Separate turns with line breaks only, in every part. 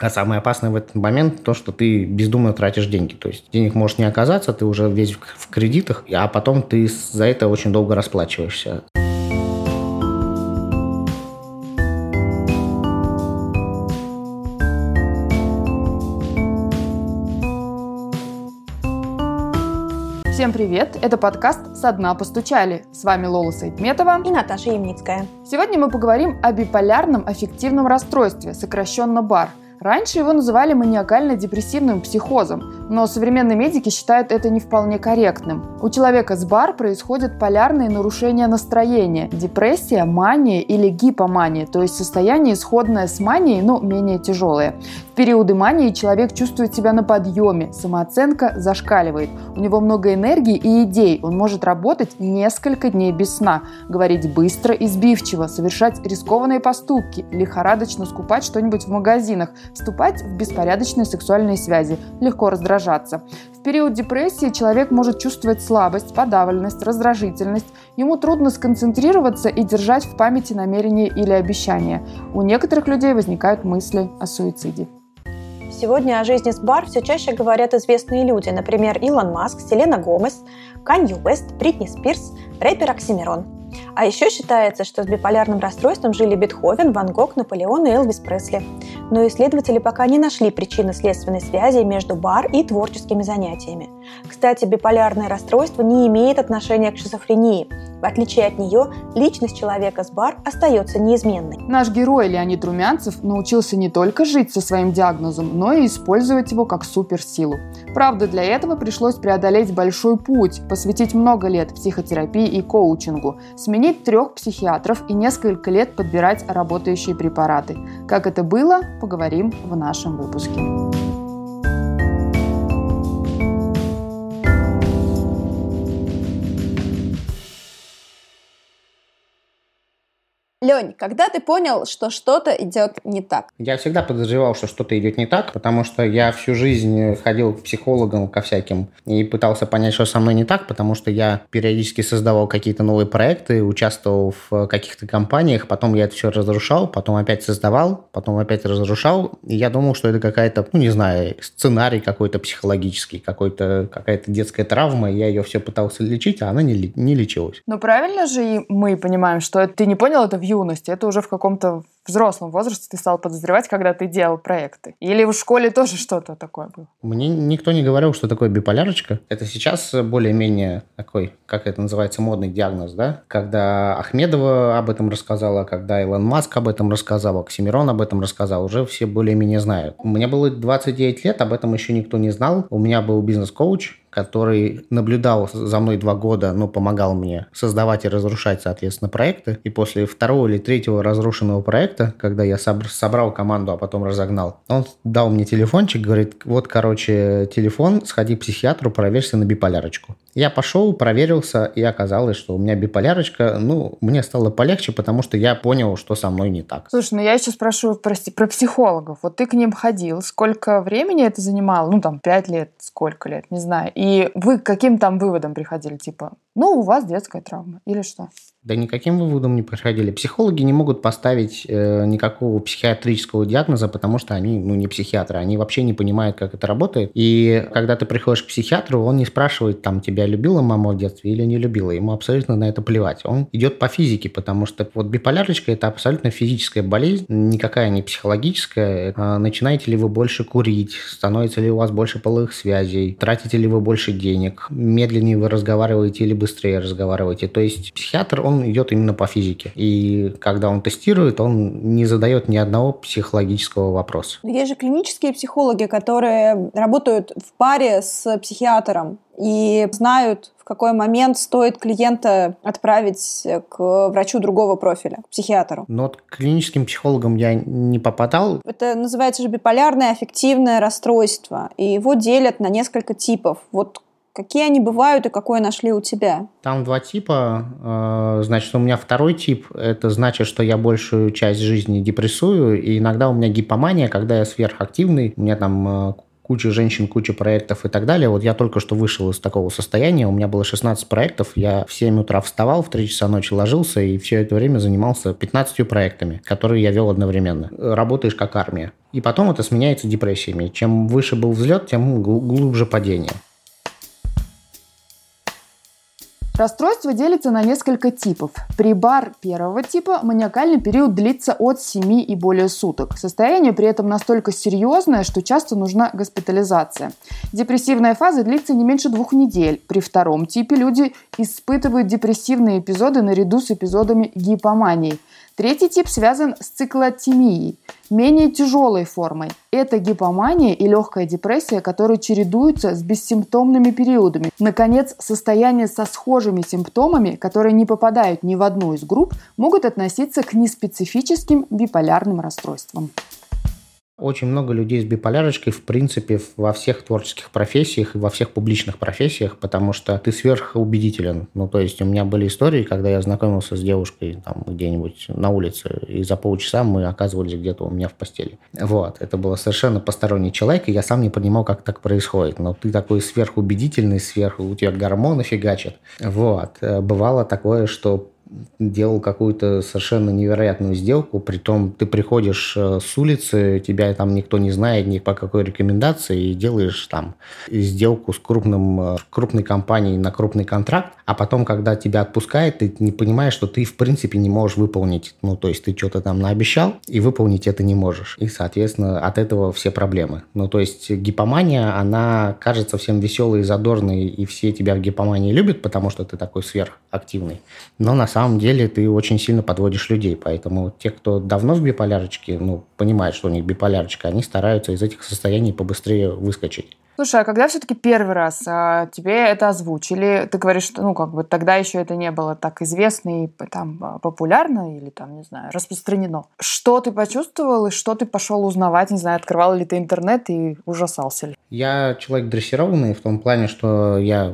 А самое опасное в этот момент то, что ты бездумно тратишь деньги. То есть денег может не оказаться, ты уже весь в кредитах, а потом ты за это очень долго расплачиваешься.
Всем привет! Это подкаст «Со дна постучали». С вами Лола Сайтметова
и Наташа Ямницкая.
Сегодня мы поговорим о биполярном аффективном расстройстве, сокращенно БАР – Раньше его называли маниакально-депрессивным психозом, но современные медики считают это не вполне корректным. У человека с БАР происходят полярные нарушения настроения, депрессия, мания или гипомания, то есть состояние исходное с манией, но менее тяжелое. Периоды мании человек чувствует себя на подъеме, самооценка зашкаливает. У него много энергии и идей, он может работать несколько дней без сна, говорить быстро и сбивчиво, совершать рискованные поступки, лихорадочно скупать что-нибудь в магазинах, вступать в беспорядочные сексуальные связи, легко раздражаться. В период депрессии человек может чувствовать слабость, подавленность, раздражительность. Ему трудно сконцентрироваться и держать в памяти намерения или обещания. У некоторых людей возникают мысли о суициде.
Сегодня о жизни с бар все чаще говорят известные люди, например, Илон Маск, Селена Гомес, Канье Уэст, Бритни Спирс, рэпер Оксимирон. А еще считается, что с биполярным расстройством жили Бетховен, Ван Гог, Наполеон и Элвис Пресли. Но исследователи пока не нашли причины следственной связи между бар и творческими занятиями. Кстати, биполярное расстройство не имеет отношения к шизофрении. В отличие от нее, личность человека с бар остается неизменной.
Наш герой Леонид Румянцев научился не только жить со своим диагнозом, но и использовать его как суперсилу. Правда, для этого пришлось преодолеть большой путь, посвятить много лет психотерапии и коучингу, сменить трех психиатров и несколько лет подбирать работающие препараты. Как это было, поговорим в нашем выпуске.
Лень, когда ты понял, что что-то идет не так?
Я всегда подозревал, что что-то идет не так, потому что я всю жизнь ходил к психологам, ко всяким, и пытался понять, что со мной не так, потому что я периодически создавал какие-то новые проекты, участвовал в каких-то компаниях, потом я это все разрушал, потом опять создавал, потом опять разрушал, и я думал, что это какая-то, ну не знаю, сценарий какой-то психологический, какой-то, какая-то детская травма, и я ее все пытался лечить, а она не, не лечилась.
Но правильно же и мы понимаем, что ты не понял это в юности, это уже в каком-то взрослом возрасте ты стал подозревать, когда ты делал проекты? Или в школе тоже что-то такое было?
Мне никто не говорил, что такое биполярочка. Это сейчас более-менее такой, как это называется, модный диагноз, да? Когда Ахмедова об этом рассказала, когда Илон Маск об этом рассказал, Оксимирон об этом рассказал, уже все более-менее знают. Меня было 29 лет, об этом еще никто не знал. У меня был бизнес-коуч, который наблюдал за мной два года, но помогал мне создавать и разрушать, соответственно, проекты. И после второго или третьего разрушенного проекта, когда я собрал команду, а потом разогнал, он дал мне телефончик, говорит, вот, короче, телефон, сходи к психиатру, проверься на биполярочку. Я пошел, проверился, и оказалось, что у меня биполярочка. Ну, мне стало полегче, потому что я понял, что со мной не так.
Слушай, ну я еще спрашиваю, прости, про психологов. Вот ты к ним ходил, сколько времени это занимало? Ну, там, пять лет, сколько лет, не знаю. И вы к каким там выводам приходили? Типа, ну, у вас детская травма или что?
Да никаким выводом не приходили. Психологи не могут поставить э, никакого психиатрического диагноза, потому что они, ну, не психиатры, они вообще не понимают, как это работает. И когда ты приходишь к психиатру, он не спрашивает, там, тебя любила мама в детстве или не любила. Ему абсолютно на это плевать. Он идет по физике, потому что вот биполярочка – это абсолютно физическая болезнь, никакая не психологическая. А начинаете ли вы больше курить, становится ли у вас больше половых связей, тратите ли вы больше денег, медленнее вы разговариваете или быстрее разговариваете. То есть психиатр, он он идет именно по физике. И когда он тестирует, он не задает ни одного психологического вопроса.
Есть же клинические психологи, которые работают в паре с психиатром и знают, в какой момент стоит клиента отправить к врачу другого профиля, к психиатру.
Но к клиническим психологам я не попадал.
Это называется же биполярное аффективное расстройство, и его делят на несколько типов. Вот Какие они бывают и какое нашли у тебя?
Там два типа. Э, значит, у меня второй тип. Это значит, что я большую часть жизни депрессую. И иногда у меня гипомания, когда я сверхактивный. У меня там э, куча женщин, куча проектов и так далее. Вот я только что вышел из такого состояния, у меня было 16 проектов, я в 7 утра вставал, в 3 часа ночи ложился и все это время занимался 15 проектами, которые я вел одновременно. Работаешь как армия. И потом это сменяется депрессиями. Чем выше был взлет, тем глубже падение.
Расстройство делится на несколько типов. При бар первого типа маниакальный период длится от 7 и более суток. Состояние при этом настолько серьезное, что часто нужна госпитализация. Депрессивная фаза длится не меньше двух недель. При втором типе люди испытывают депрессивные эпизоды наряду с эпизодами гипомании – Третий тип связан с циклотемией, менее тяжелой формой. Это гипомания и легкая депрессия, которые чередуются с бессимптомными периодами. Наконец, состояния со схожими симптомами, которые не попадают ни в одну из групп, могут относиться к неспецифическим биполярным расстройствам.
Очень много людей с биполярочкой, в принципе, во всех творческих профессиях и во всех публичных профессиях, потому что ты сверхубедителен. Ну, то есть у меня были истории, когда я знакомился с девушкой там где-нибудь на улице, и за полчаса мы оказывались где-то у меня в постели. Вот. Это было совершенно посторонний человек, и я сам не понимал, как так происходит. Но ты такой сверхубедительный, сверху у тебя гормоны фигачат. Вот. Бывало такое, что делал какую-то совершенно невероятную сделку, притом ты приходишь э, с улицы, тебя там никто не знает ни по какой рекомендации, и делаешь там сделку с крупным, э, крупной компанией на крупный контракт, а потом, когда тебя отпускает, ты не понимаешь, что ты в принципе не можешь выполнить, ну, то есть ты что-то там наобещал, и выполнить это не можешь. И, соответственно, от этого все проблемы. Ну, то есть гипомания, она кажется всем веселой и задорной, и все тебя в гипомании любят, потому что ты такой сверхактивный. Но на самом деле ты очень сильно подводишь людей. Поэтому те, кто давно в биполярочке, ну, понимают, что у них биполярочка, они стараются из этих состояний побыстрее выскочить.
Слушай, а когда все-таки первый раз а, тебе это озвучили, ты говоришь, что, ну, как бы тогда еще это не было так известно и там а, популярно или там, не знаю, распространено. Что ты почувствовал и что ты пошел узнавать, не знаю, открывал ли ты интернет и ужасался ли?
Я человек дрессированный в том плане, что я,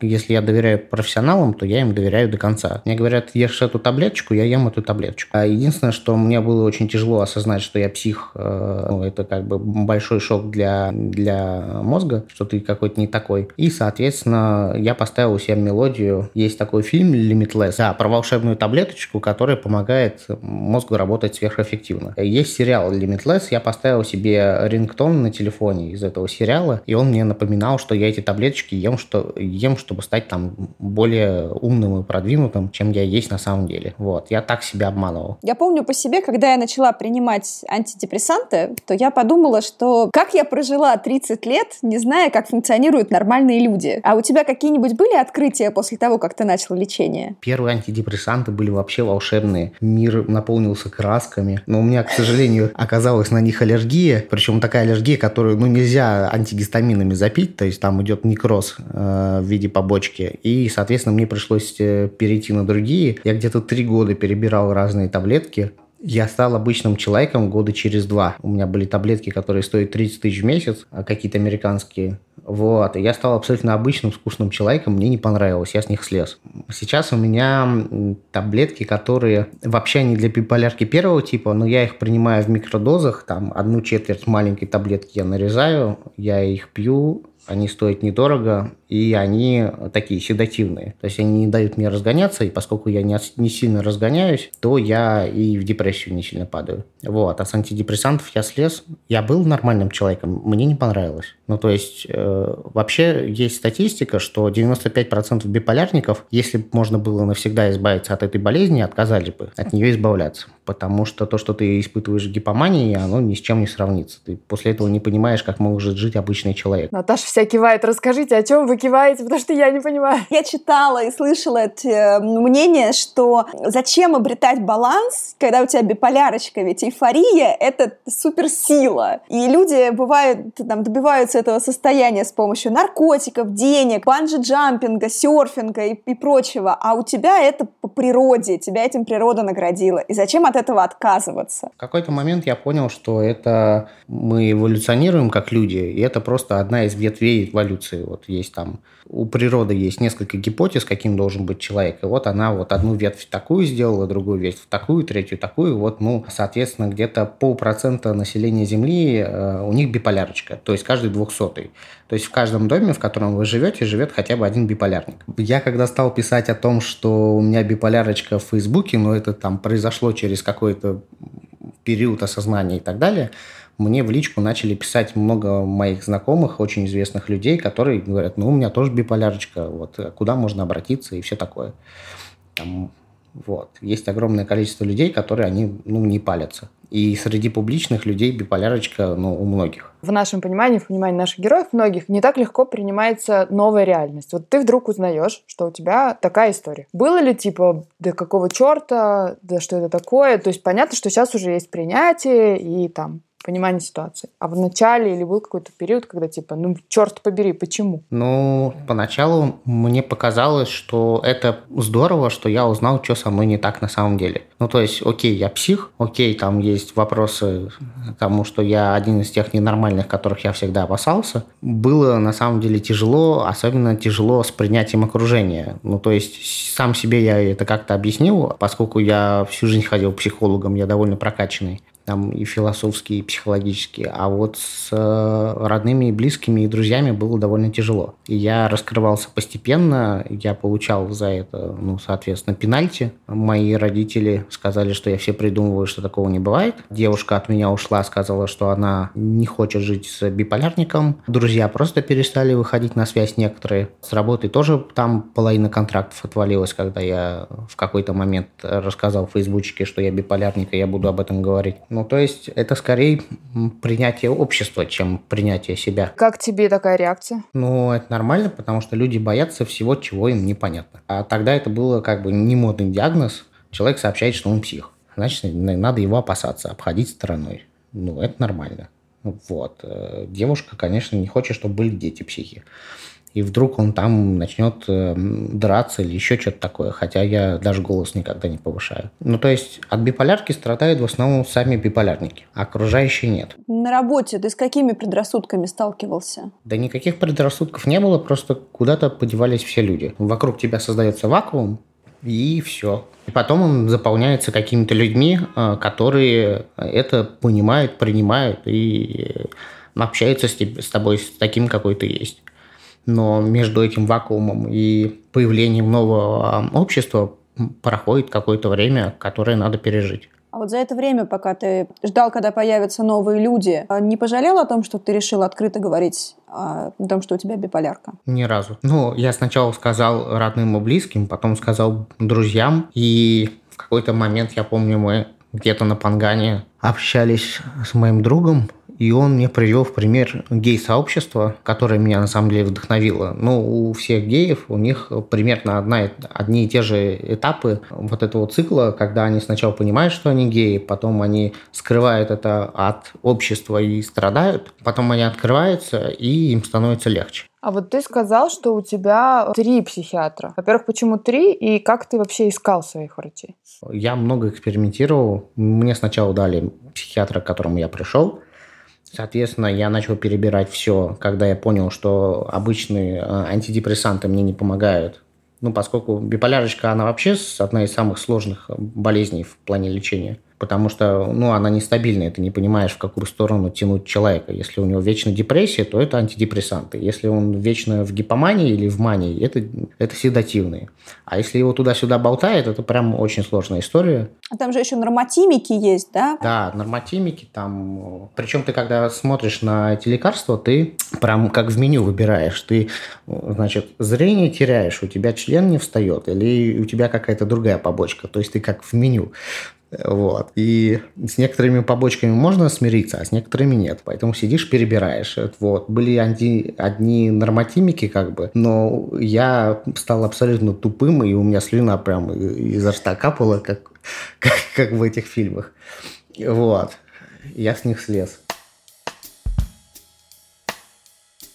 если я доверяю профессионалам, то я им доверяю до конца. Мне говорят, ешь эту таблеточку, я ем эту таблеточку. А единственное, что мне было очень тяжело осознать, что я псих, э, ну, это как бы большой шок для, для мозга, что ты какой-то не такой. И, соответственно, я поставил у себя мелодию. Есть такой фильм Limitless, да, про волшебную таблеточку, которая помогает мозгу работать сверхэффективно. Есть сериал Limitless, я поставил себе рингтон на телефоне из этого сериала, и он мне напоминал, что я эти таблеточки ем, что, ем чтобы стать там более умным и продвинутым, чем я есть на самом деле. Вот, я так себя обманывал.
Я помню по себе, когда я начала принимать антидепрессанты, то я подумала, что как я прожила 30 лет, не зная, как функционируют нормальные люди. А у тебя какие-нибудь были открытия после того, как ты начал лечение?
Первые антидепрессанты были вообще волшебные. Мир наполнился красками. Но у меня, к сожалению, оказалась на них аллергия. Причем такая аллергия, которую ну, нельзя антигистаминами запить. То есть там идет некроз э, в виде побочки. И, соответственно, мне пришлось э, перейти на другие. Я где-то три года перебирал разные таблетки. Я стал обычным человеком года через два. У меня были таблетки, которые стоят 30 тысяч в месяц, а какие-то американские. Вот. Я стал абсолютно обычным, скучным человеком. Мне не понравилось, я с них слез. Сейчас у меня таблетки, которые вообще не для биполярки первого типа, но я их принимаю в микродозах. Там одну четверть маленькой таблетки я нарезаю, я их пью, они стоят недорого, и они такие седативные. То есть они не дают мне разгоняться, и поскольку я не, не сильно разгоняюсь, то я и в депрессию не сильно падаю. Вот. А с антидепрессантов я слез. Я был нормальным человеком, мне не понравилось. Ну, то есть э, вообще есть статистика, что 95% биполярников, если бы можно было навсегда избавиться от этой болезни, отказались бы от нее избавляться. Потому что то, что ты испытываешь гипоманией, оно ни с чем не сравнится. Ты после этого не понимаешь, как может жить обычный человек.
Наташа вся кивает. Расскажите, о чем вы киваете, потому что я не понимаю.
Я читала и слышала это мнение, что зачем обретать баланс, когда у тебя биполярочка, ведь эйфория — это суперсила. И люди бывают, там, добиваются этого состояния с помощью наркотиков, денег, банджи-джампинга, серфинга и, и прочего, а у тебя это по природе, тебя этим природа наградила. И зачем от этого отказываться?
В какой-то момент я понял, что это мы эволюционируем как люди, и это просто одна из ветвей эволюции. Вот есть там у природы есть несколько гипотез, каким должен быть человек. И вот она вот одну ветвь такую сделала, другую ветвь такую, третью такую. Вот, ну, соответственно, где-то полпроцента населения Земли э, у них биполярочка. То есть каждый двухсотый. То есть в каждом доме, в котором вы живете, живет хотя бы один биполярник. Я когда стал писать о том, что у меня биполярочка в Фейсбуке, но это там произошло через какой-то период осознания и так далее, мне в личку начали писать много моих знакомых, очень известных людей, которые говорят, ну, у меня тоже биполярочка, вот, куда можно обратиться и все такое. Там, вот. Есть огромное количество людей, которые, они, ну, не палятся. И среди публичных людей биполярочка, ну, у многих.
В нашем понимании, в понимании наших героев, многих, не так легко принимается новая реальность. Вот ты вдруг узнаешь, что у тебя такая история. Было ли типа, да какого черта, да что это такое? То есть понятно, что сейчас уже есть принятие и там понимание ситуации. А в начале или был какой-то период, когда типа, ну, черт побери, почему?
Ну, поначалу мне показалось, что это здорово, что я узнал, что со мной не так на самом деле. Ну, то есть, окей, я псих, окей, там есть вопросы тому, что я один из тех ненормальных, которых я всегда опасался. Было на самом деле тяжело, особенно тяжело с принятием окружения. Ну, то есть, сам себе я это как-то объяснил, поскольку я всю жизнь ходил к психологам, я довольно прокачанный там и философские, и психологические. А вот с э, родными и близкими и друзьями было довольно тяжело. И я раскрывался постепенно, я получал за это, ну, соответственно, пенальти. Мои родители сказали, что я все придумываю, что такого не бывает. Девушка от меня ушла, сказала, что она не хочет жить с биполярником. Друзья просто перестали выходить на связь некоторые. С работы тоже там половина контрактов отвалилась, когда я в какой-то момент рассказал в фейсбучике, что я биполярник, и я буду об этом говорить. Ну, то есть это скорее принятие общества, чем принятие себя.
Как тебе такая реакция?
Ну, это нормально, потому что люди боятся всего, чего им непонятно. А тогда это было как бы не модный диагноз. Человек сообщает, что он псих. Значит, надо его опасаться, обходить стороной. Ну, это нормально. Вот. Э, девушка, конечно, не хочет, чтобы были дети психи и вдруг он там начнет э, драться или еще что-то такое, хотя я даже голос никогда не повышаю. Ну, то есть от биполярки страдают в основном сами биполярники, а окружающие нет.
На работе ты с какими предрассудками сталкивался?
Да никаких предрассудков не было, просто куда-то подевались все люди. Вокруг тебя создается вакуум, и все. И потом он заполняется какими-то людьми, э, которые это понимают, принимают и общаются с тобой с таким, какой ты есть но между этим вакуумом и появлением нового общества проходит какое-то время, которое надо пережить.
А вот за это время, пока ты ждал, когда появятся новые люди, а не пожалел о том, что ты решил открыто говорить о том, что у тебя биполярка?
Ни разу. Ну, я сначала сказал родным и близким, потом сказал друзьям, и в какой-то момент, я помню, мы где-то на Пангане общались с моим другом, и он мне привел в пример гей-сообщества, которое меня на самом деле вдохновило. Ну, у всех геев, у них примерно одна, одни и те же этапы вот этого цикла, когда они сначала понимают, что они геи, потом они скрывают это от общества и страдают, потом они открываются, и им становится легче.
А вот ты сказал, что у тебя три психиатра. Во-первых, почему три, и как ты вообще искал своих врачей?
Я много экспериментировал. Мне сначала дали психиатра, к которому я пришел. Соответственно, я начал перебирать все, когда я понял, что обычные э, антидепрессанты мне не помогают. Ну, поскольку биполярочка, она вообще одна из самых сложных болезней в плане лечения потому что ну, она нестабильная, ты не понимаешь, в какую сторону тянуть человека. Если у него вечно депрессия, то это антидепрессанты. Если он вечно в гипомании или в мании, это, это седативные. А если его туда-сюда болтает, это прям очень сложная история.
А там же еще нормотимики есть, да?
Да, нормотимики там. Причем ты, когда смотришь на эти лекарства, ты прям как в меню выбираешь. Ты, значит, зрение теряешь, у тебя член не встает, или у тебя какая-то другая побочка. То есть ты как в меню. Вот. И с некоторыми побочками можно смириться, а с некоторыми нет. Поэтому сидишь, перебираешь. Вот. Были одни, одни нормотимики, как бы, но я стал абсолютно тупым, и у меня слюна прям изо рта капала, как, как, как в этих фильмах. Вот. Я с них слез.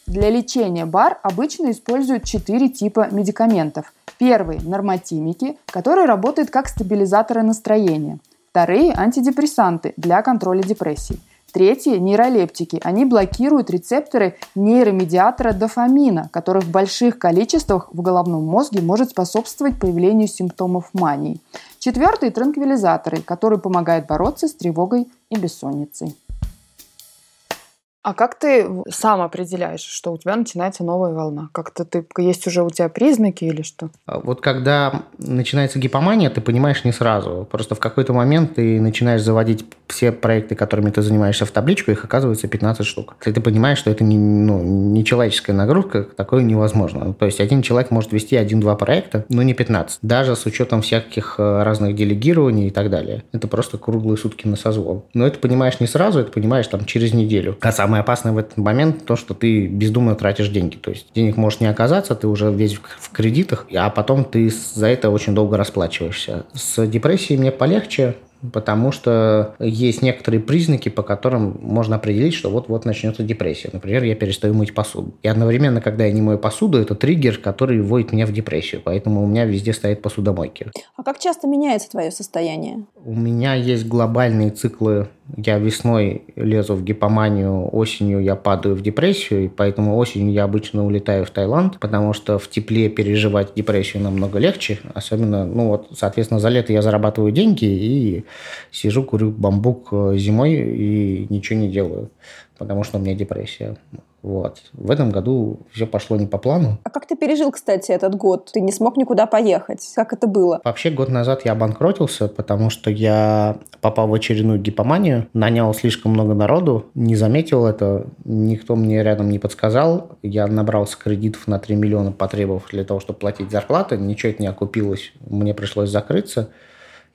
Для лечения БАР обычно используют четыре типа медикаментов. Первый – нормотимики, которые работают как стабилизаторы настроения. Вторые – антидепрессанты для контроля депрессии. Третьи – нейролептики. Они блокируют рецепторы нейромедиатора дофамина, который в больших количествах в головном мозге может способствовать появлению симптомов мании. Четвертые – транквилизаторы, которые помогают бороться с тревогой и бессонницей. А как ты сам определяешь, что у тебя начинается новая волна? Как-то ты есть уже у тебя признаки или что?
А вот когда начинается гипомания, ты понимаешь не сразу. Просто в какой-то момент ты начинаешь заводить все проекты, которыми ты занимаешься в табличку, их оказывается 15 штук. И ты понимаешь, что это не, ну, не человеческая нагрузка, такое невозможно. То есть один человек может вести один-два проекта, но не 15. Даже с учетом всяких э, разных делегирований и так далее. Это просто круглые сутки на созвон. Но это понимаешь не сразу, это понимаешь там через неделю. А сам самое опасное в этот момент то, что ты бездумно тратишь деньги. То есть денег может не оказаться, ты уже весь в кредитах, а потом ты за это очень долго расплачиваешься. С депрессией мне полегче, потому что есть некоторые признаки, по которым можно определить, что вот-вот начнется депрессия. Например, я перестаю мыть посуду. И одновременно, когда я не мою посуду, это триггер, который вводит меня в депрессию. Поэтому у меня везде стоят посудомойки.
А как часто меняется твое состояние?
У меня есть глобальные циклы. Я весной лезу в гипоманию, осенью я падаю в депрессию, и поэтому осенью я обычно улетаю в Таиланд, потому что в тепле переживать депрессию намного легче. Особенно, ну вот, соответственно, за лето я зарабатываю деньги и сижу, курю бамбук э, зимой и ничего не делаю, потому что у меня депрессия. Вот. В этом году все пошло не по плану.
А как ты пережил, кстати, этот год? Ты не смог никуда поехать. Как это было?
Вообще, год назад я обанкротился, потому что я попал в очередную гипоманию, нанял слишком много народу, не заметил это, никто мне рядом не подсказал. Я набрался кредитов на 3 миллиона, потребовав для того, чтобы платить зарплаты. Ничего это не окупилось, мне пришлось закрыться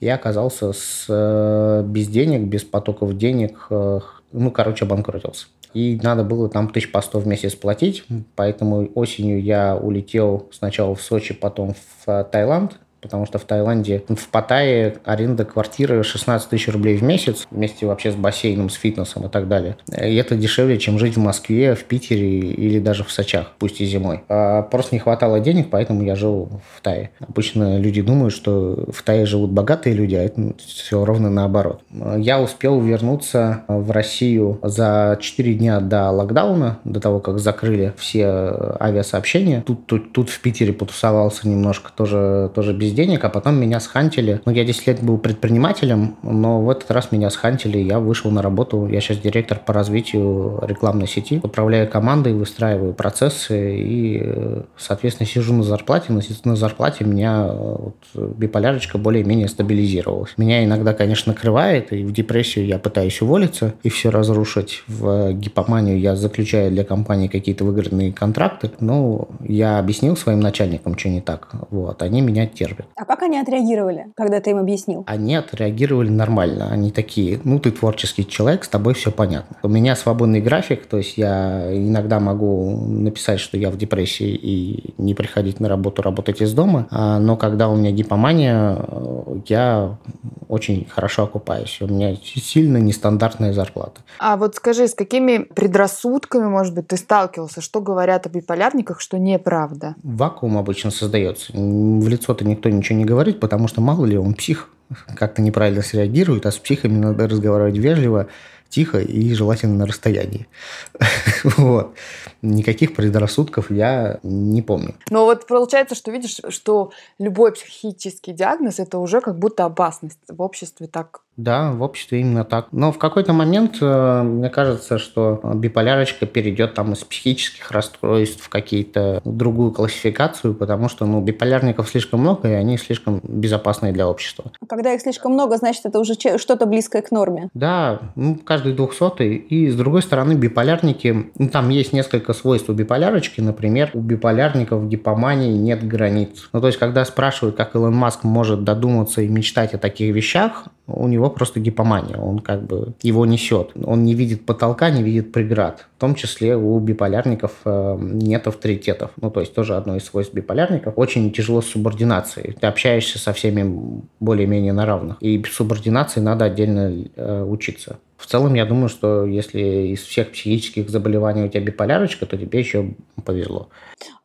я оказался с, э, без денег, без потоков денег, э, ну, короче, обанкротился. И надо было там тысяч по сто в месяц платить, поэтому осенью я улетел сначала в Сочи, потом в э, Таиланд, потому что в Таиланде, в Паттайе аренда квартиры 16 тысяч рублей в месяц, вместе вообще с бассейном, с фитнесом и так далее. И это дешевле, чем жить в Москве, в Питере или даже в Сочах, пусть и зимой. А просто не хватало денег, поэтому я жил в Тае. Обычно люди думают, что в Тае живут богатые люди, а это все ровно наоборот. Я успел вернуться в Россию за 4 дня до локдауна, до того, как закрыли все авиасообщения. Тут, тут, тут в Питере потусовался немножко, тоже, тоже без денег, а потом меня схантили. Ну, я 10 лет был предпринимателем, но в этот раз меня схантили, я вышел на работу. Я сейчас директор по развитию рекламной сети, управляю командой, выстраиваю процессы и, соответственно, сижу на зарплате. На, на зарплате меня вот, биполярочка более-менее стабилизировалась. Меня иногда, конечно, накрывает, и в депрессию я пытаюсь уволиться и все разрушить. В гипоманию я заключаю для компании какие-то выгодные контракты, но я объяснил своим начальникам, что не так. Вот, они меня терпят.
А как они отреагировали, когда ты им объяснил?
Они отреагировали нормально. Они такие, ну, ты творческий человек, с тобой все понятно. У меня свободный график, то есть я иногда могу написать, что я в депрессии и не приходить на работу, работать из дома. А, но когда у меня гипомания, я очень хорошо окупаюсь. У меня сильно нестандартная зарплата.
А вот скажи, с какими предрассудками, может быть, ты сталкивался? Что говорят о биполярниках, что неправда?
Вакуум обычно создается. В лицо-то никто ничего не говорит, потому что мало ли он псих как-то неправильно среагирует, а с психами надо разговаривать вежливо, тихо и желательно на расстоянии. вот. Никаких предрассудков я не помню.
Но вот получается, что видишь, что любой психический диагноз это уже как будто опасность в обществе так
да, в обществе именно так. Но в какой-то момент э, мне кажется, что биполярочка перейдет там из психических расстройств в какие-то другую классификацию, потому что ну, биполярников слишком много, и они слишком безопасные для общества.
Когда их слишком много, значит, это уже что-то близкое к норме.
Да, ну, каждый двухсотый. И с другой стороны, биполярники, ну, там есть несколько свойств у биполярочки. Например, у биполярников гипомании нет границ. Ну, то есть, когда спрашивают, как Илон Маск может додуматься и мечтать о таких вещах, у него просто гипомания, он как бы его несет. Он не видит потолка, не видит преград. В том числе у биполярников э, нет авторитетов. Ну, то есть тоже одно из свойств биполярников. Очень тяжело с субординацией. Ты общаешься со всеми более-менее на равных. И субординации надо отдельно э, учиться. В целом, я думаю, что если из всех психических заболеваний у тебя биполярочка, то тебе еще повезло.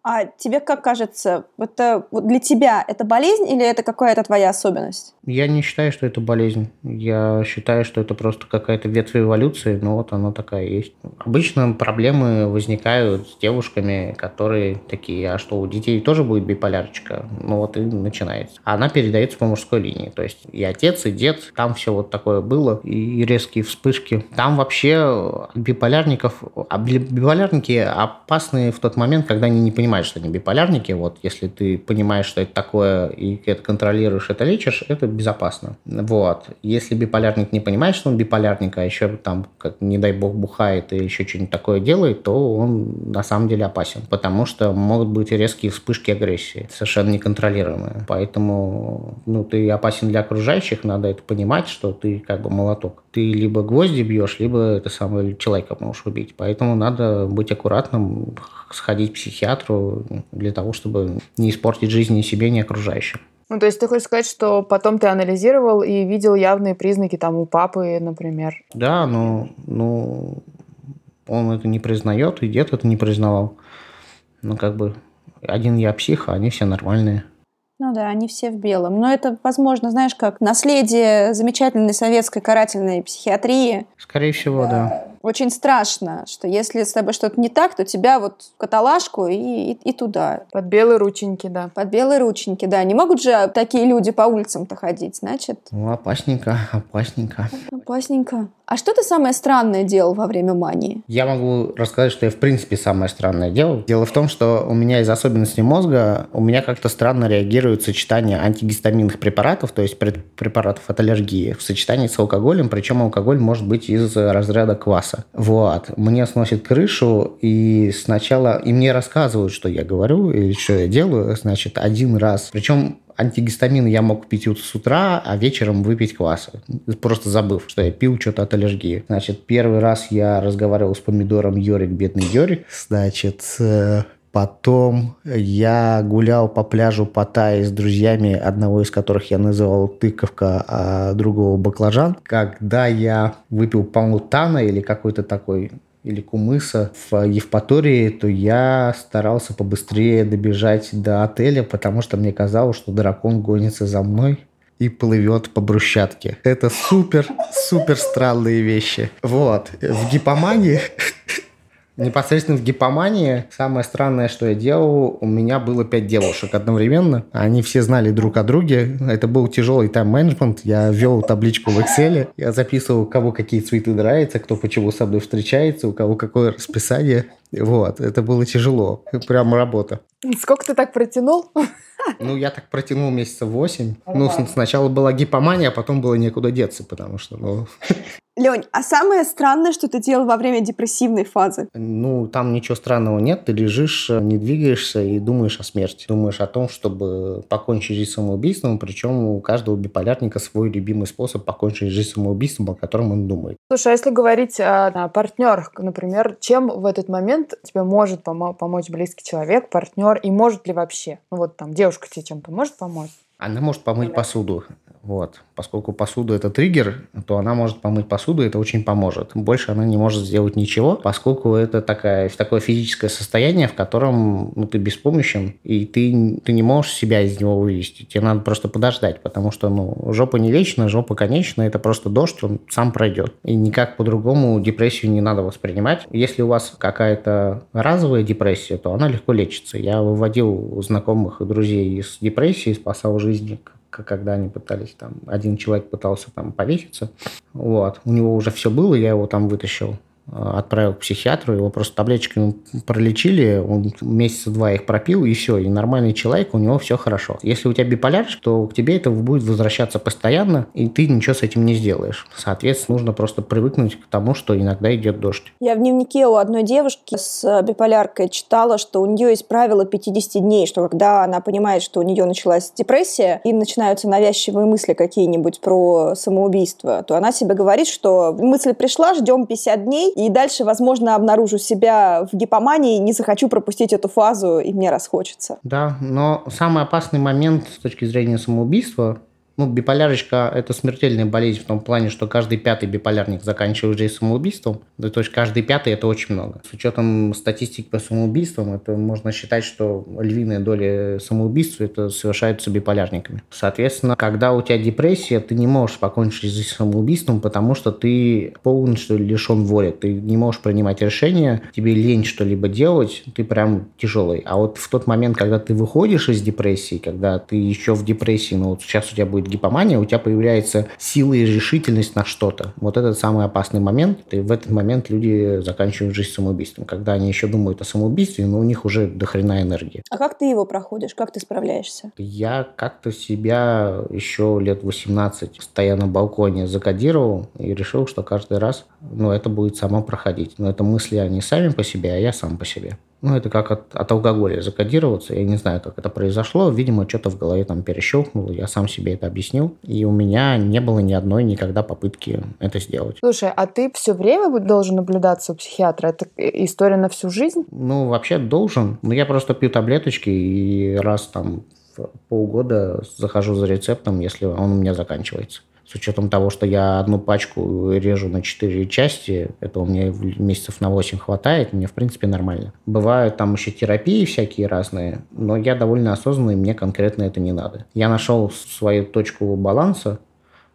А тебе как кажется, это вот для тебя это болезнь или это какая-то твоя особенность?
Я не считаю, что это болезнь. Я считаю, что это просто какая-то ветвь эволюции, но вот она такая есть. Обычно проблемы возникают с девушками, которые такие, а что, у детей тоже будет биполярочка? Ну вот и начинается. Она передается по мужской линии. То есть и отец, и дед, там все вот такое было, и резкие вспышки. Там вообще биполярников, а биполярники опасны в тот момент, когда они не понимают, что они биполярники. Вот если ты понимаешь, что это такое, и это контролируешь, это лечишь, это безопасно. Вот. Если биполярник не понимает, что он биполярник, а еще там, как не дай бог, бухает и еще что-нибудь такое делает, то он на самом деле опасен, потому что могут быть резкие вспышки агрессии, совершенно неконтролируемые. Поэтому ну, ты опасен для окружающих, надо это понимать, что ты как бы молоток. Ты либо гвозди бьешь, либо это самое человека можешь убить. Поэтому надо быть аккуратным, сходить к психиатру для того, чтобы не испортить жизнь ни себе, ни окружающим.
Ну, то есть ты хочешь сказать, что потом ты анализировал и видел явные признаки там у папы, например?
Да, но ну, он это не признает, и дед это не признавал. Ну, как бы, один я псих, а они все нормальные.
Ну да, они все в белом. Но это, возможно, знаешь, как наследие замечательной советской карательной психиатрии.
Скорее всего, да
очень страшно, что если с тобой что-то не так, то тебя вот в каталажку и, и, и туда.
Под белые рученьки, да.
Под белые рученьки, да. Не могут же такие люди по улицам-то ходить, значит.
Ну, опасненько, опасненько.
Опасненько. А что ты самое странное делал во время мании?
Я могу рассказать, что я в принципе самое странное делал. Дело в том, что у меня из особенностей мозга, у меня как-то странно реагирует сочетание антигистаминных препаратов, то есть препаратов от аллергии, в сочетании с алкоголем, причем алкоголь может быть из разряда кваса мясо. Вот. Мне сносит крышу, и сначала... И мне рассказывают, что я говорю, и что я делаю, значит, один раз. Причем антигистамин я мог пить с утра, а вечером выпить кваса. Просто забыв, что я пил что-то от аллергии. Значит, первый раз я разговаривал с помидором Йорик, бедный Йорик. Значит, э, Потом я гулял по пляжу Паттайи с друзьями, одного из которых я называл тыковка, а другого баклажан. Когда я выпил памутана или какой-то такой или кумыса в Евпатории, то я старался побыстрее добежать до отеля, потому что мне казалось, что дракон гонится за мной и плывет по брусчатке. Это супер, супер странные вещи. Вот. В гипомании Непосредственно в гипомании самое странное, что я делал, у меня было пять девушек одновременно. Они все знали друг о друге. Это был тяжелый тайм-менеджмент. Я вел табличку в Excel. Я записывал, кого какие цветы нравятся, кто почему со мной встречается, у кого какое расписание. Вот, это было тяжело. Прям работа.
Сколько ты так протянул?
Ну, я так протянул месяца восемь. Ну, сначала была гипомания, а потом было некуда деться, потому что, ну...
Лень, а самое странное, что ты делал во время депрессивной фазы?
Ну, там ничего странного нет. Ты лежишь, не двигаешься и думаешь о смерти. Думаешь о том, чтобы покончить жизнь самоубийством. Причем у каждого биполярника свой любимый способ покончить жизнь самоубийством, о котором он думает.
Слушай, а если говорить о, о партнерах, например, чем в этот момент тебе может помо- помочь близкий человек, партнер, и может ли вообще? Ну вот там девушка тебе чем-то может помочь?
Она может помыть посуду. Вот. Поскольку посуда – это триггер, то она может помыть посуду, это очень поможет. Больше она не может сделать ничего, поскольку это такая, такое физическое состояние, в котором ну, ты беспомощен, и ты, ты не можешь себя из него вывести. Тебе надо просто подождать, потому что ну, жопа не вечна, жопа конечна, это просто дождь, он сам пройдет. И никак по-другому депрессию не надо воспринимать. Если у вас какая-то разовая депрессия, то она легко лечится. Я выводил знакомых и друзей из депрессии, спасал жизни когда они пытались там, один человек пытался там повеситься, вот, у него уже все было, я его там вытащил отправил к психиатру, его просто таблеточками пролечили, он месяца два их пропил, и все, и нормальный человек, у него все хорошо. Если у тебя биполяр, то к тебе это будет возвращаться постоянно, и ты ничего с этим не сделаешь. Соответственно, нужно просто привыкнуть к тому, что иногда идет дождь.
Я в дневнике у одной девушки с э, биполяркой читала, что у нее есть правило 50 дней, что когда она понимает, что у нее началась депрессия, и начинаются навязчивые мысли какие-нибудь про самоубийство, то она себе говорит, что мысль пришла, ждем 50 дней, и дальше, возможно, обнаружу себя в гипомании, не захочу пропустить эту фазу, и мне расхочется.
Да, но самый опасный момент с точки зрения самоубийства Ну, биполярочка – это смертельная болезнь в том плане, что каждый пятый биполярник заканчивает жизнь самоубийством. Да, то есть каждый пятый – это очень много. С учетом статистики по самоубийствам, это можно считать, что львиная доля самоубийств это совершаются биполярниками. Соответственно, когда у тебя депрессия, ты не можешь покончить жизнь самоубийством, потому что ты полностью лишен воли. Ты не можешь принимать решения, тебе лень что-либо делать, ты прям тяжелый. А вот в тот момент, когда ты выходишь из депрессии, когда ты еще в депрессии, ну вот сейчас у тебя будет гипомания, у тебя появляется сила и решительность на что-то. Вот этот самый опасный момент. И в этот момент люди заканчивают жизнь самоубийством. Когда они еще думают о самоубийстве, но у них уже дохрена энергии.
А как ты его проходишь? Как ты справляешься?
Я как-то себя еще лет 18, стоя на балконе, закодировал и решил, что каждый раз ну, это будет само проходить. Но это мысли, они сами по себе, а я сам по себе. Ну, это как от, от алкоголя закодироваться. Я не знаю, как это произошло. Видимо, что-то в голове там перещелкнуло. Я сам себе это объяснил. И у меня не было ни одной никогда попытки это сделать.
Слушай, а ты все время должен наблюдаться у психиатра? Это история на всю жизнь?
Ну, вообще должен. Но я просто пью таблеточки и раз там в полгода захожу за рецептом, если он у меня заканчивается с учетом того, что я одну пачку режу на 4 части, это у меня месяцев на 8 хватает, мне, в принципе, нормально. Бывают там еще терапии всякие разные, но я довольно осознанный, мне конкретно это не надо. Я нашел свою точку баланса,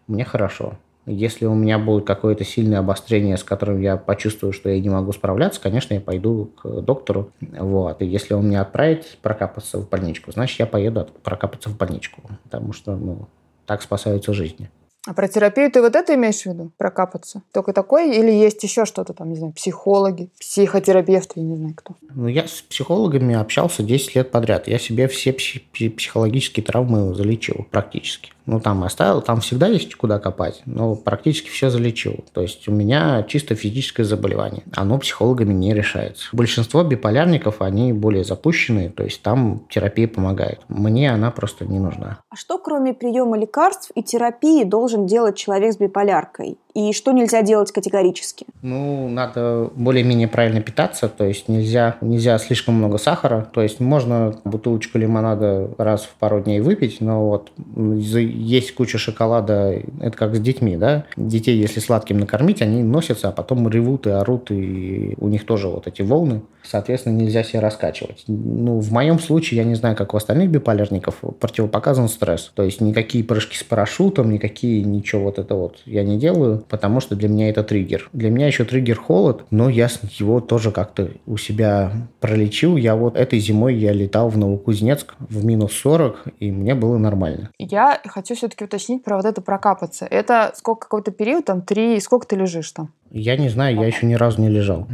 мне хорошо. Если у меня будет какое-то сильное обострение, с которым я почувствую, что я не могу справляться, конечно, я пойду к доктору. Вот. И если он меня отправит прокапаться в больничку, значит, я поеду прокапаться в больничку. Потому что ну, так спасаются жизни.
А про терапию ты вот это имеешь в виду? Прокапаться? Только такой? Или есть еще что-то там, не знаю, психологи, психотерапевты, я не знаю кто?
Ну, я с психологами общался 10 лет подряд. Я себе все психологические травмы залечил практически ну, там оставил, там всегда есть куда копать, но практически все залечил. То есть у меня чисто физическое заболевание. Оно психологами не решается. Большинство биполярников, они более запущенные, то есть там терапия помогает. Мне она просто не нужна.
А что кроме приема лекарств и терапии должен делать человек с биполяркой? И что нельзя делать категорически?
Ну, надо более-менее правильно питаться, то есть нельзя, нельзя слишком много сахара, то есть можно бутылочку лимонада раз в пару дней выпить, но вот есть куча шоколада, это как с детьми, да, детей, если сладким накормить, они носятся, а потом ревут и орут, и у них тоже вот эти волны, соответственно, нельзя себя раскачивать. Ну, в моем случае, я не знаю, как у остальных биполярников, противопоказан стресс, то есть никакие прыжки с парашютом, никакие ничего вот это вот я не делаю, потому что для меня это триггер. Для меня еще триггер холод, но я его тоже как-то у себя пролечил. Я вот этой зимой я летал в Новокузнецк в минус 40, и мне было нормально.
Я хочу все-таки уточнить про вот это прокапаться. Это сколько какой-то период, там, три, сколько ты лежишь там?
Я не знаю, я еще ни разу не лежал.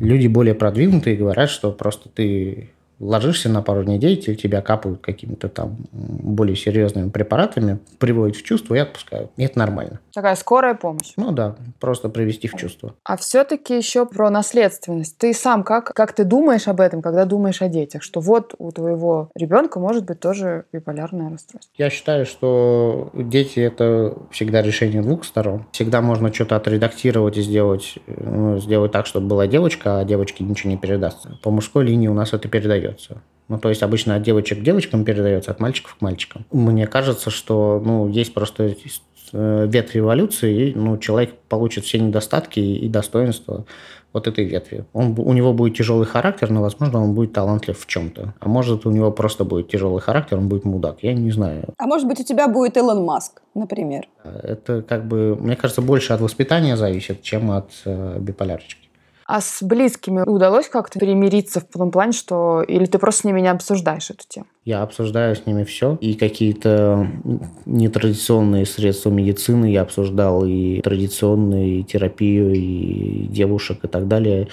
Люди более продвинутые говорят, что просто ты ложишься на пару недель, тебя капают какими-то там более серьезными препаратами, приводят в чувство и отпускают. И это нормально.
Такая скорая помощь.
Ну да, просто привести в чувство.
А все-таки еще про наследственность. Ты сам как, как ты думаешь об этом, когда думаешь о детях? Что вот у твоего ребенка может быть тоже биполярное расстройство.
Я считаю, что дети – это всегда решение двух сторон. Всегда можно что-то отредактировать и сделать, ну, сделать так, чтобы была девочка, а девочке ничего не передастся. По мужской линии у нас это передается передается. Ну, то есть обычно от девочек к девочкам передается, от мальчиков к мальчикам. Мне кажется, что ну, есть просто э, ветвь эволюции, и ну, человек получит все недостатки и достоинства вот этой ветви. Он, у него будет тяжелый характер, но, возможно, он будет талантлив в чем-то. А может, у него просто будет тяжелый характер, он будет мудак. Я не знаю.
А может быть, у тебя будет Илон Маск, например?
Это как бы, мне кажется, больше от воспитания зависит, чем от э, биполярочки.
А с близкими удалось как-то примириться в том плане, что или ты просто с ними не обсуждаешь эту тему?
Я обсуждаю с ними все. И какие-то нетрадиционные средства медицины я обсуждал, и традиционную и терапию, и девушек, и так далее.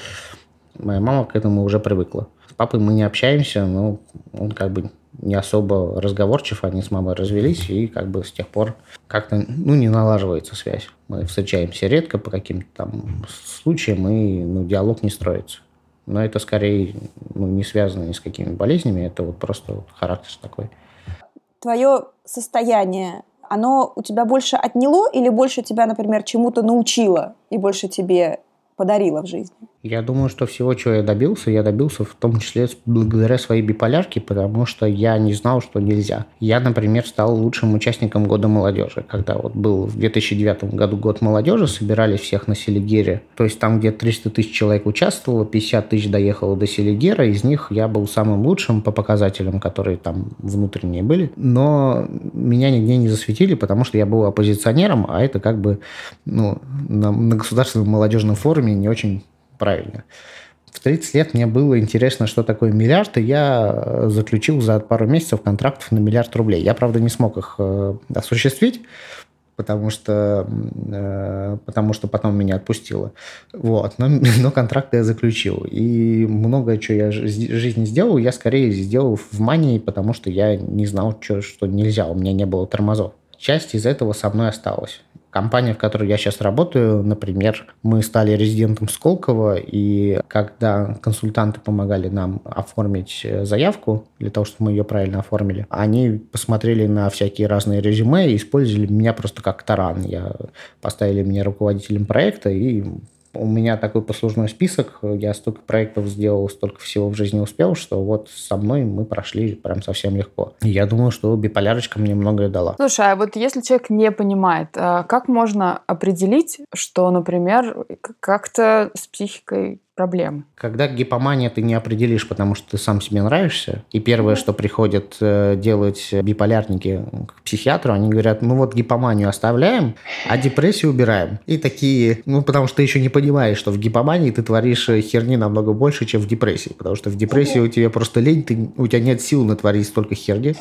Моя мама к этому уже привыкла. С папой мы не общаемся, но он как бы не особо разговорчив, они с мамой развелись, и как бы с тех пор как-то, ну, не налаживается связь. Мы встречаемся редко по каким-то там случаям, и ну, диалог не строится. Но это скорее ну, не связано ни с какими болезнями, это вот просто вот характер такой.
Твое состояние, оно у тебя больше отняло или больше тебя, например, чему-то научило и больше тебе подарила в жизни?
Я думаю, что всего, чего я добился, я добился в том числе благодаря своей биполярке, потому что я не знал, что нельзя. Я, например, стал лучшим участником Года молодежи. Когда вот был в 2009 году Год молодежи, собирали всех на Селигере. То есть там где 300 тысяч человек участвовало, 50 тысяч доехало до Селигера, из них я был самым лучшим по показателям, которые там внутренние были. Но меня нигде не засветили, потому что я был оппозиционером, а это как бы ну, на, на государственном молодежном форуме не очень правильно. В 30 лет мне было интересно, что такое миллиард, и я заключил за пару месяцев контрактов на миллиард рублей. Я, правда, не смог их э, осуществить, потому что, э, потому что потом меня отпустило. Вот. Но, но контракты я заключил. И многое, что я в жизни сделал, я скорее сделал в мании, потому что я не знал, что, что нельзя, у меня не было тормозов. Часть из этого со мной осталась. Компания, в которой я сейчас работаю, например, мы стали резидентом Сколково, и когда консультанты помогали нам оформить э, заявку, для того, чтобы мы ее правильно оформили, они посмотрели на всякие разные резюме и использовали меня просто как таран. Я поставили меня руководителем проекта, и у меня такой послужной список, я столько проектов сделал, столько всего в жизни успел, что вот со мной мы прошли прям совсем легко. я думаю, что биполярочка мне многое дала.
Слушай, а вот если человек не понимает, а как можно определить, что, например, как-то с психикой проблемы.
Когда гипомания ты не определишь, потому что ты сам себе нравишься, и первое, что приходят э, делать биполярники к психиатру, они говорят, ну вот гипоманию оставляем, а депрессию убираем. И такие, ну потому что ты еще не понимаешь, что в гипомании ты творишь херни намного больше, чем в депрессии, потому что в депрессии у тебя просто лень, ты, у тебя нет сил натворить столько херни,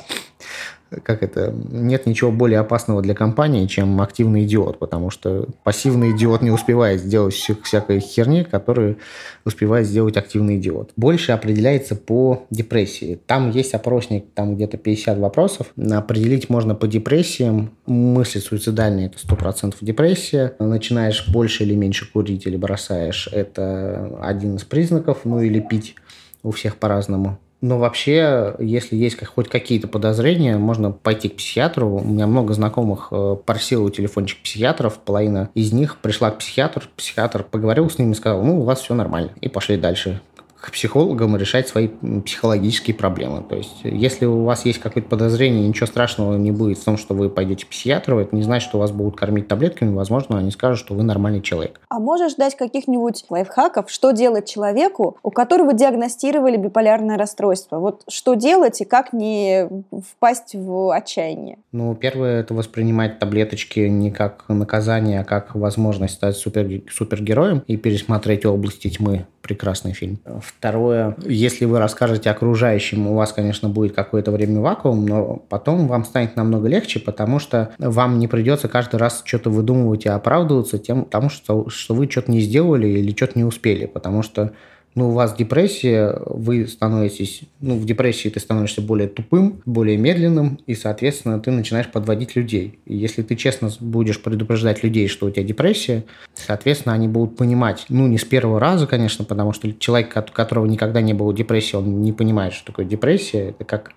как это, нет ничего более опасного для компании, чем активный идиот, потому что пассивный идиот не успевает сделать всякой херни, которую успевает сделать активный идиот. Больше определяется по депрессии. Там есть опросник, там где-то 50 вопросов. Определить можно по депрессиям. Мысли суицидальные – это 100% депрессия. Начинаешь больше или меньше курить или бросаешь – это один из признаков. Ну или пить у всех по-разному. Но вообще, если есть хоть какие-то подозрения, можно пойти к психиатру. У меня много знакомых э, просил телефончик психиатров, половина из них пришла к психиатру, психиатр поговорил с ними сказал, ну, у вас все нормально, и пошли дальше к психологам решать свои психологические проблемы. То есть, если у вас есть какое-то подозрение, ничего страшного не будет в том, что вы пойдете к психиатру, это не значит, что вас будут кормить таблетками, возможно, они скажут, что вы нормальный человек.
А можешь дать каких-нибудь лайфхаков, что делать человеку, у которого диагностировали биполярное расстройство? Вот что делать и как не впасть в отчаяние?
Ну, первое, это воспринимать таблеточки не как наказание, а как возможность стать супер, супергероем и пересмотреть области тьмы прекрасный фильм. Второе, если вы расскажете окружающим, у вас, конечно, будет какое-то время вакуум, но потом вам станет намного легче, потому что вам не придется каждый раз что-то выдумывать и оправдываться тем, потому что, что вы что-то не сделали или что-то не успели, потому что ну, у вас депрессия, вы становитесь, ну, в депрессии ты становишься более тупым, более медленным, и, соответственно, ты начинаешь подводить людей. И если ты честно будешь предупреждать людей, что у тебя депрессия, соответственно, они будут понимать, ну, не с первого раза, конечно, потому что человек, у которого никогда не было депрессии, он не понимает, что такое депрессия. Это как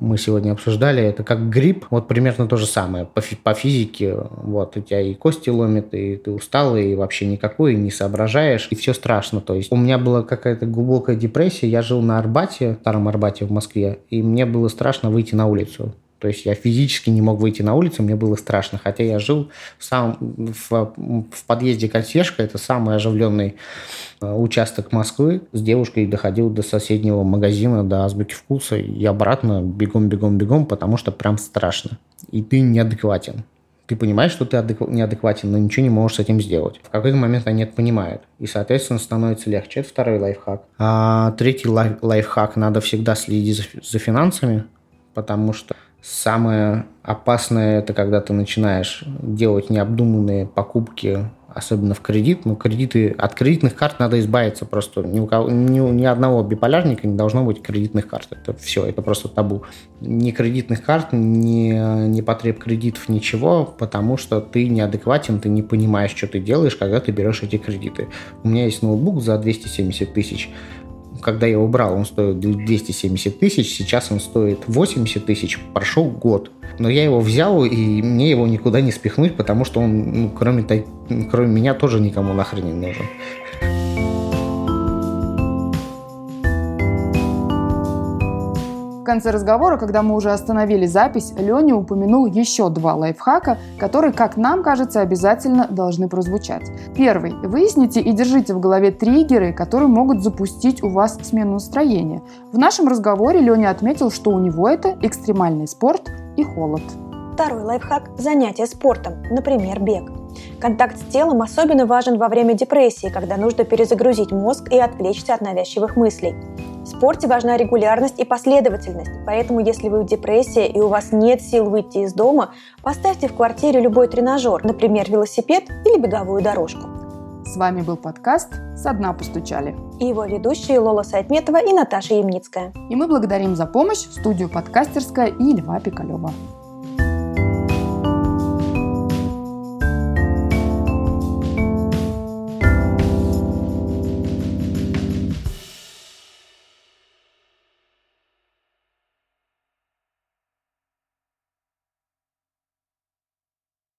мы сегодня обсуждали, это как грипп, вот примерно то же самое по, по физике. Вот, у тебя и кости ломит, и ты усталый, и вообще никакой, и не соображаешь, и все страшно. То есть у меня было какая-то глубокая депрессия. Я жил на Арбате, старом Арбате в Москве, и мне было страшно выйти на улицу. То есть я физически не мог выйти на улицу, мне было страшно. Хотя я жил сам в, в подъезде консьержка, это самый оживленный э, участок Москвы. С девушкой доходил до соседнего магазина, до азбуки вкуса, и обратно бегом, бегом, бегом, потому что прям страшно. И ты неадекватен. Ты понимаешь, что ты неадекватен, но ничего не можешь с этим сделать. В какой-то момент они это понимают. И, соответственно, становится легче. Это второй лайфхак. А третий лайф лайфхак – надо всегда следить за финансами, потому что самое опасное – это когда ты начинаешь делать необдуманные покупки особенно в кредит. Ну, кредиты, от кредитных карт надо избавиться просто. Ни, у кого, ни, ни одного биполярника не должно быть кредитных карт. Это все, это просто табу. Ни кредитных карт, ни, ни потреб кредитов, ничего, потому что ты неадекватен, ты не понимаешь, что ты делаешь, когда ты берешь эти кредиты. У меня есть ноутбук за 270 тысяч когда я его брал, он стоил 270 тысяч, сейчас он стоит 80 тысяч, прошел год. Но я его взял, и мне его никуда не спихнуть, потому что он, ну, кроме, кроме меня, тоже никому нахрен не нужен.
Конце разговора, когда мы уже остановили запись, Леня упомянул еще два лайфхака, которые, как нам кажется, обязательно должны прозвучать. Первый. Выясните и держите в голове триггеры, которые могут запустить у вас смену настроения. В нашем разговоре Леня отметил, что у него это экстремальный спорт и холод.
Второй лайфхак – занятие спортом, например, бег. Контакт с телом особенно важен во время депрессии, когда нужно перезагрузить мозг и отвлечься от навязчивых мыслей. В спорте важна регулярность и последовательность, поэтому если вы в депрессии и у вас нет сил выйти из дома, поставьте в квартире любой тренажер, например, велосипед или беговую дорожку.
С вами был подкаст «Со дна постучали».
И его ведущие Лола Сайтметова и Наташа Ямницкая.
И мы благодарим за помощь студию «Подкастерская» и Льва Пикалева.